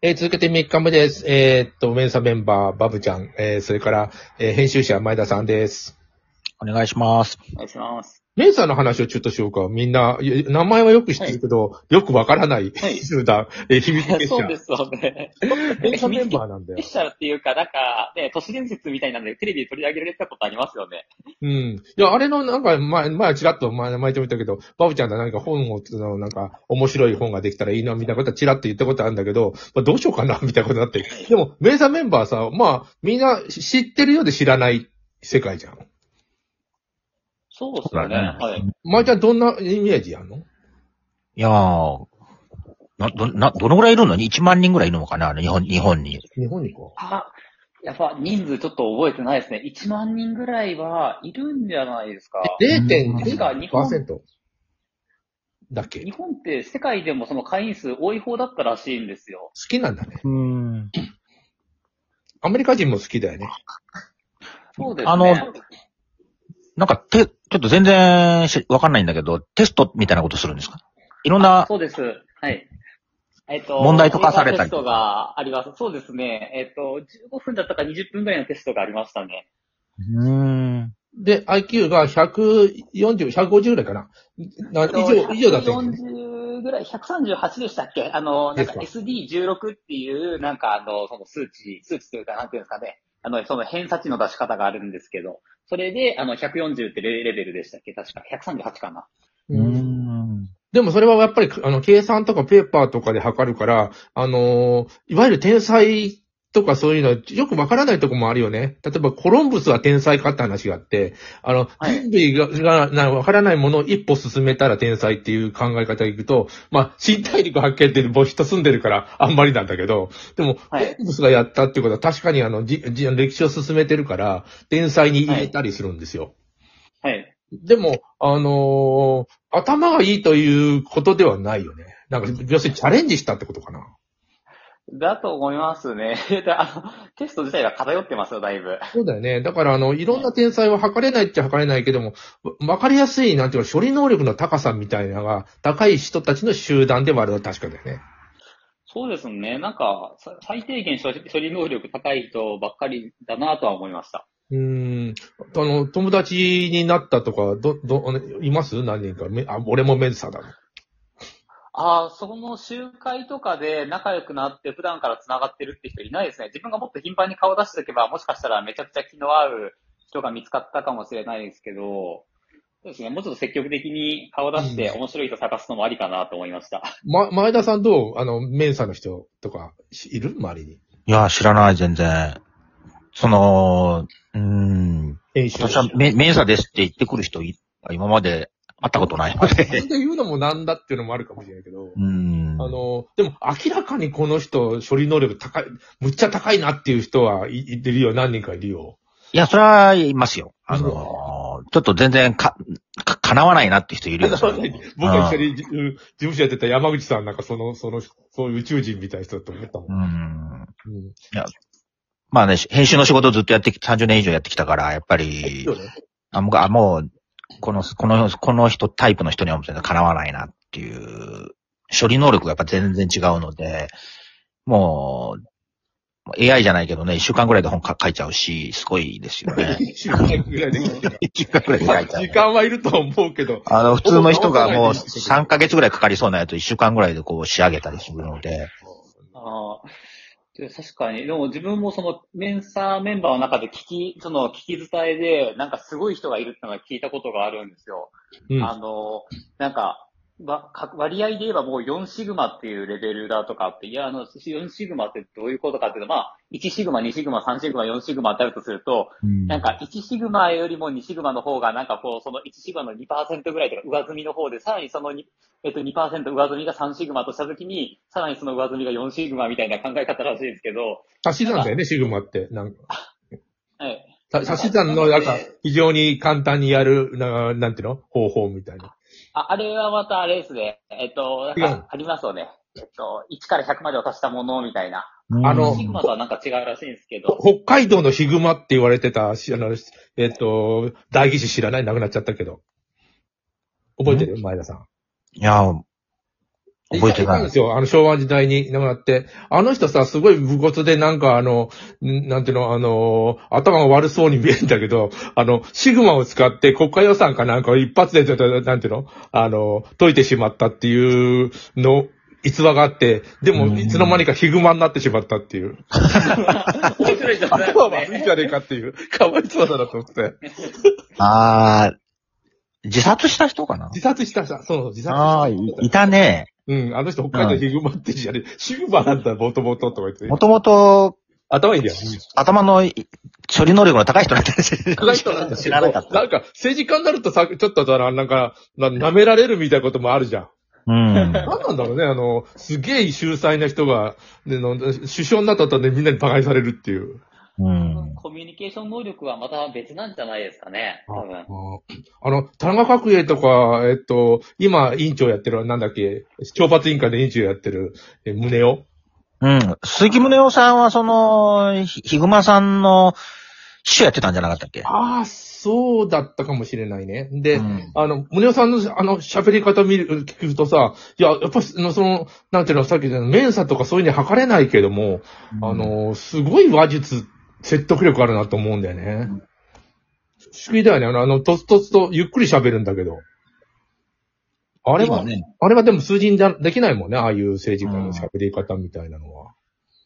えー続けて3日目です。えーっと、メンサメンバー、バブちゃん、えーそれから、えー編集者、前田さんです。お願いします。お願いします。メンサの話をちょっとしようか。みんな、い名前はよく知ってるけど、よくわからないはい集団、えー秘密結社。そうですよね。メンサメンバーなんだよ結。社っていうか、なんか、ね、都市伝説みたいなんでテレビで取り上げられたことありますよね。うん。いや、あれの、なんか、前、前はちらっと前、前とも言ったけど、バブちゃんが何か本を、そのなんか、面白い本ができたらいいな、みたいなことはちらっと言ったことあるんだけど、まあ、どうしようかな、みたいなことになって。でも、メンサメンバーさ、まあ、みんな知ってるようで知らない世界じゃん。そうですよね。はい。前ちゃんどんなイメージやんの？いやー、な、ど、な、どのぐらいいるの？に ?1 万人ぐらいいるのかな？日本、日本に。日本にか。あ、やっぱ人数ちょっと覚えてないですね。1万人ぐらいはいるんじゃないですか。確か日本0.2%だっけ？日本って世界でもその会員数多い方だったらしいんですよ。好きなんだね。うん。アメリカ人も好きだよね。そうですね。あのなんか、て、ちょっと全然しわかんないんだけど、テストみたいなことするんですか？いろんな、そうです。はい。えっと、問題とかされたりテストがあります。そうですね。えっと、15分だったか20分ぐらいのテストがありましたね。うーん。で、IQ が140、150ぐらいかな。な以上、以上だったよね。140ぐらい、138でしたっけ？あの、なんかです SD16 っていう、なんかあの、その数値、数値というか、なんていうんですかね。あの、その偏差値の出し方があるんですけど、それで、あの、140ってレベルでしたっけ？確か。138かな。うーん。でもそれはやっぱり、あの、計算とかペーパーとかで測るから、あのーいわゆる天才とかそういうのはよくわからないとこもあるよね。例えばコロンブスは天才かって話があって、あの、はい人類が、がなわからないものを一歩進めたら天才っていう考え方でいくと、まあ、新大陸発見っていう人住んでるからあんまりなんだけど、でも、はいコロンブスがやったっていうことは確かにあの、じ、じ歴史を進めてるから、天才に入れたりするんですよ。はい。でも、あのー頭がいいということではないよね。なんか、要するにチャレンジしたってことかな。だと思いますね。であの、テスト自体が偏ってますよ、だいぶ。そうだよね。だから、あの、いろんな天才は測れないっちゃ測れないけども、わわかりやすい、なんていうか、処理能力の高さみたいなのが、高い人たちの集団ではあるのは確かだよね。そうですね。なんか、さ最低限処理能力高い人ばっかりだなとは思いました。うーん。あの、友達になったとか、ど、ど、います？何人か？めあ、俺もメンサだな。ああ、その集会とかで仲良くなって普段から繋がってるって人いないですね。自分がもっと頻繁に顔出しておけば、もしかしたらめちゃくちゃ気の合う人が見つかったかもしれないですけど、そうですね。もうちょっと積極的に顔出して面白い人探すのもありかなと思いました。ま、前田さんどう？あの、メンサの人とか、しいる？周りに？いや、知らない、全然。その、うーん。メメンサですって言ってくる人い、今まで会ったことないの自で。分で言うのもなんだっていうのもあるかもしれないけど。うーん。あの、でも明らかにこの人、処理能力高い、むっちゃ高いなっていう人はいいてるよ。何人かいるよ。いや、それはいますよ。あの、ちょっと全然か、か、叶わないなって人いるよ。僕が一緒にじ事務所やってた山口さんなんかその、その、そういう宇宙人みたいな人だと思ったも。うんん。うんまあね、編集の仕事ずっとやってき、30年以上やってきたから、やっぱりあ、もう、あもう、この、この、この人、タイプの人には全然叶わないなっていう、処理能力がやっぱ全然違うので、もう、もう AI じゃないけどね、一週間ぐらいで本か書いちゃうし、すごいですよね。一週間ぐらいで。一週間ぐらいで書いちゃう時。間はいると思うけど。あの、普通の人がもう3ヶ月ぐらいかかりそうなやつ一週間ぐらいでこう仕上げたりするので、ああ。で確かに。でも自分もそのメンサーメンバーの中で聞き、その聞き伝えで、なんかすごい人がいるってのが聞いたことがあるんですよ。うんあの、なんか割合で言えばもう4シグマっていうレベルだとかって、いや、あの、4シグマってどういうことかっていうと、まあ、1シグマ、2シグマ、3シグマ、4シグマってあるとすると、なんか1シグマよりも2シグマの方が、なんかこう、その1シグマの2%ぐらいとか上積みの方で、さらにその2、えっと2%上積みが3シグマとしたときに、さらにその上積みが4シグマみたいな考え方らしいですけど、足し算だよね、シグマって。なんか。はい。さ足し算の、なんか、非常に簡単にやる、ななんていうの？方法みたいな。あ、あれはまたあれですね。えっと、なんかありますよね。えっと、1から100までを足したものみたいな。あのシグマとはなんか違うらしいんですけど。北海道のヒグマって言われてた、しあの、えっと、大義士知らない？亡くなっちゃったけど。覚えてる？前田さん。いや、覚えてないたんですよ。あの、昭和時代に亡くなって。あの人さ、すごい武骨で、なんかあの、んなんていうの、あの、頭が悪そうに見えるんだけど、あの、シグマを使って国家予算かなんかを一発で、なんていうの、あの、解いてしまったっていうの、逸話があって、でも、うんいつの間にかヒグマになってしまったっていう。面白いじゃない頭悪いんじゃねえかっていう。かわいそうだなと思って。あー、自殺した人かな？自殺したさ、そう、自殺した。ああ、いいたね。うん、あの人北海道ヒグマってじゃねえ、シグマなんだ、もともととか言って。もともと、頭いいんだよ。頭のい処理能力の高い人なんだ高い人なんだ知らなかった。なんか、政治家になるとさ、ちょっとさ、なんか、な舐められるみたいなこともあるじゃん。うん。なんなんだろうね、あの、すげえ秀才な人が、ね、の首相になった後でみんなに馬鹿にされるっていう。うん。コミュニケーション能力はまた別なんじゃないですかね。多分。あの、田中角栄とか、えっと、今、委員長やってる、なんだっけ、懲罰委員会で委員長やってる、え、宗男？うん。鈴木宗男さんは、その、ひヒグマさんの秘書やってたんじゃなかったっけ？ああ、そうだったかもしれないね。で、うんあの、宗男さんの、あの、喋り方見る、聞くとさ、いや、やっぱ、その、そのなんていうの、さっき言ったメンサとかそういうに測れないけども、あ、の、すごい話術、説得力あるなと思うんだよね。不思議だよね。あの、あの、とつとつとゆっくり喋るんだけど。あれは、今ね、あれはでも数字にだできないもんね。ああいう政治家の喋り方みたいなのは。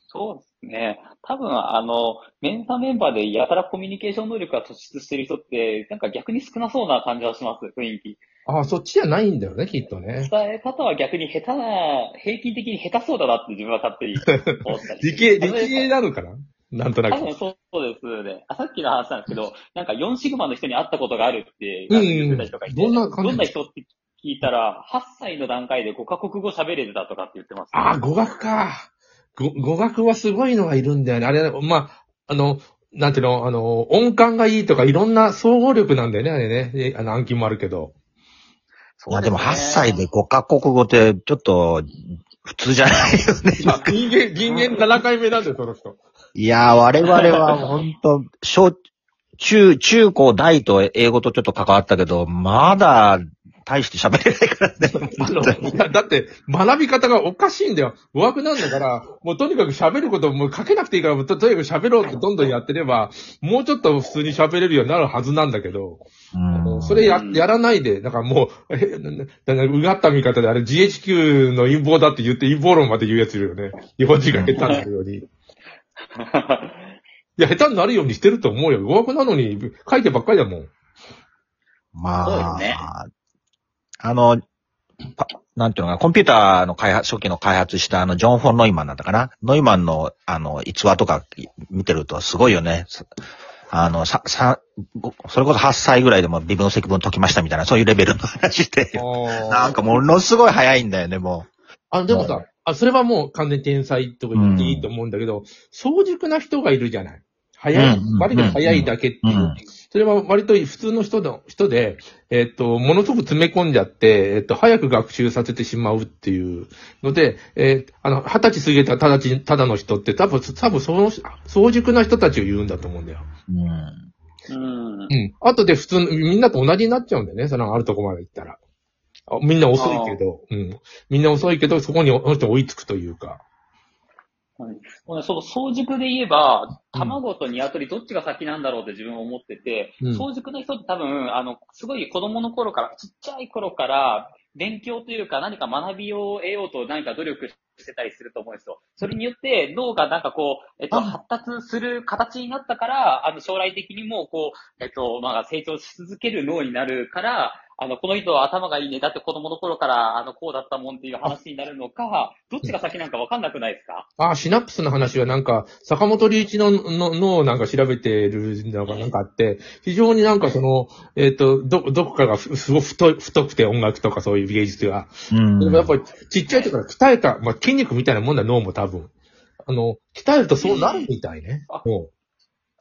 そうですね。多分、あの、メンサーメンバーでやたらコミュニケーション能力が突出してる人って、なんか逆に少なそうな感じはします、雰囲気。ああ、そっちじゃないんだよね、きっとね。伝え方は逆に下手な、平均的に下手そうだなって自分は勝手に思ったり。理系、理系なのかななんとなく。多分そうですね。あさっきの話なんですけど、なんか4シグマの人に会ったことがあるってうん言ってた人がいて、どんな感じ？どんな人って聞いたら、8歳の段階で5カ国語喋れてたとかって言ってます。ああ、語学か。語語学はすごいのがいるんだよね。あれ、まあ、あの、なんていうの、あの、音感がいいとかいろんな総合力なんだよね、あれね。えあの暗記もあるけど。まあでも8歳で5カ国語って、ちょっと、普通じゃないよね。人間、人間7回目なんだよ、その人。いやー、我々は 本当小、中、中高大と英語とちょっと関わったけど、まだ、大して喋れないからね。だって、学び方がおかしいんだよ。語学なんだから、もうとにかく喋ることもう書けなくていいから、ととにかく喋ろうってどんどんやってれば、もうちょっと普通に喋れるようになるはずなんだけど、うんそれや、やらないで、だからもう、え、なななんかうがった見方であれ GHQ の陰謀だって言って陰謀論まで言うやついるよね。日本人が下手になるように。いや、下手になるようにしてると思うよ。語学なのに書いてばっかりだもん。まそうあ、ねあの、パなんていうのかな、コンピューターの開発、初期の開発したあの、ジョン・フォン・ノイマンだったかな。ノイマンの、あの、逸話とか見てるとすごいよね。さあの、さ、さ、ごそれこそ8歳ぐらいでも微分積分解きましたみたいな、そういうレベルの話で。なんかものすごい早いんだよね、もあ、でもさ、あ、それはもう完全に天才とか言っていいと思うんだけど、早熟な人がいるじゃない。早いうん、割と早いだけっていう。うんそれは割と普通の人の、人で、えっ、と、ものすごく詰め込んじゃって、えっ、と、早く学習させてしまうっていうので、えーあの、二十歳過ぎたただち、ただの人って多分、多分その、早熟な人たちを言うんだと思うんだよ。う。うん。うんう。ん。後で普通の、みんなと同じになっちゃうんだよね。そのあるとこまで行ったら。あみんな遅いけど、うん。みんな遅いけど、そこにこの人追いつくというか。もうねその早熟で言えば、卵と鶏どっちが先なんだろうって自分は思ってて、うん早熟な人って多分、あの、すごい子供の頃から、ちっちゃい頃から、勉強というか何か学びを得ようと何か努力してたりすると思うんですよ。それによって脳がなんかこう、えっと、あ発達する形になったから、あの、将来的にもこう、えっと、まあ、成長し続ける脳になるから、あの、この人は頭がいいね。だって子供の頃から、あの、こうだったもんっていう話になるのか、どっちが先なんかわかんなくないですか？あ、シナプスの話はなんか、坂本龍一のの脳をなんか調べてるのがなんかあって、非常になんかその、えっ、と、ど、どこかがふすごく太い太くて音楽とかそういう芸術が。うん。でもやっぱりちっちゃい時から鍛えた、まあ、筋肉みたいなもんだ、脳も多分。あの、鍛えるとそうなるみたいね。あも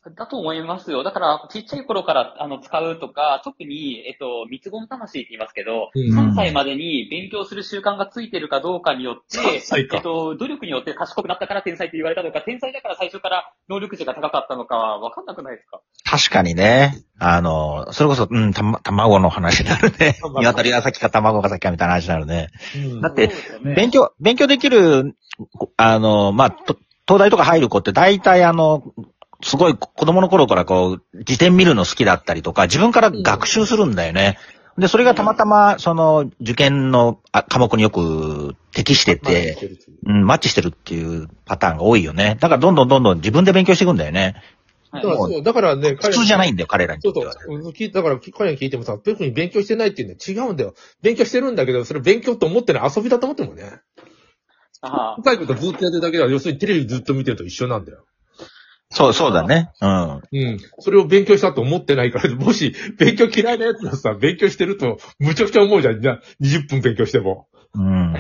だと思いますよ。だから、ちっちゃい頃からあの使うとか、特に、えっと、三つ子の魂って言いますけど、うん3歳までに勉強する習慣がついてるかどうかによって、3歳かえっと、努力によって賢くなったから天才って言われたのか、天才だから最初から能力値が高かったのかは分かんなくないですか？確かにね。あの、それこそ、うん、たま、卵の話になるね。卵鶏が先か卵が先かみたいな話になるね。うんだってね勉強、勉強できる、あの、まあ、と東大とか入る子って大体あの、すごい子供の頃からこう、辞典見るの好きだったりとか、自分から学習するんだよね。で、それがたまたま、その、受験のあ科目によく適してて、うん、マッチしてるっていうパターンが多いよね。だからどんどんどんどん自分で勉強していくんだよね。はいだからそう、だからね、普通じゃないんんだよ、彼らにそうとっては。そう。だから、彼に聞いてもさ、別に勉強してないって言うんだよ。違うんだよ。勉強してるんだけど、それ勉強と思ってない遊びだと思ってるもんね。ああ深いことずっとやってるだけだ。要するにテレビずっと見てると一緒なんだよ。そう、そうだね。うん。うん。それを勉強したと思ってないから、もし、勉強嫌いなやつがさ、勉強してると、むちゃくちゃ思うじゃん。じゃあ20分勉強しても。うん。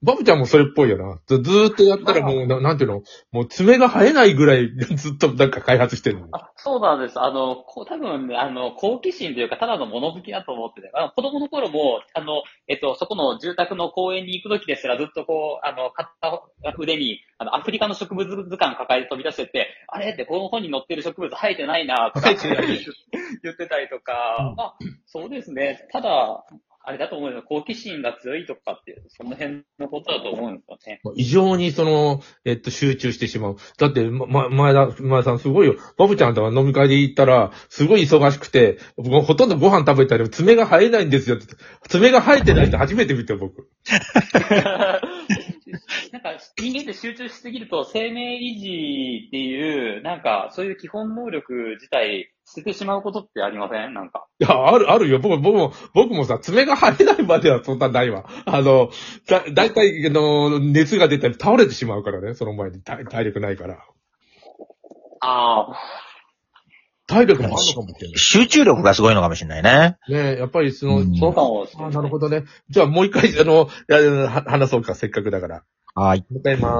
バブちゃんもそれっぽいよな。ずずーっとやったらもう、ななんていうの？もう爪が生えないぐらい ずっとなんか開発してるの。あそうなんです。あの、こう多分ね、あの、好奇心というか、ただの物好きだと思ってて、あの子供の頃も、あの、えっと、そこの住宅の公園に行くときですら、ずっとこう、あの、片腕に、あの、アフリカの植物図鑑抱えて飛び出してって、あれ？ってこの本に載ってる植物生えてないな、とか言ってたりとか、あ、そうですね。ただ、あれだと思うよ。好奇心が強いとかって、その辺のことだと思うんですよね。異常にその、えっと、集中してしまう。だって、ま、ま前田、前田さんすごいよ。バブちゃんとか飲み会で行ったら、すごい忙しくて、僕ほとんどご飯食べたり、爪が生えないんですよって。爪が生えてない人初めて見たよ、僕。なんか人間って集中しすぎると生命維持っていう、なんかそういう基本能力自体捨ててしまうことってありません？なんか。いや、ある、あるよ。僕も、僕も、僕もさ、爪が生えないまではそんなないわ。あの、だ、だいたい、あの、熱が出たり倒れてしまうからね、その前に体体力ないから。ああ。体力もあるのかもしれない。集中力がすごいのかもしれないね。ねえ、やっぱりその、うんそうかもしれあない。なるほどね。じゃあもう一回、あの、話そうか、せっかくだから。はい。もう一回言います。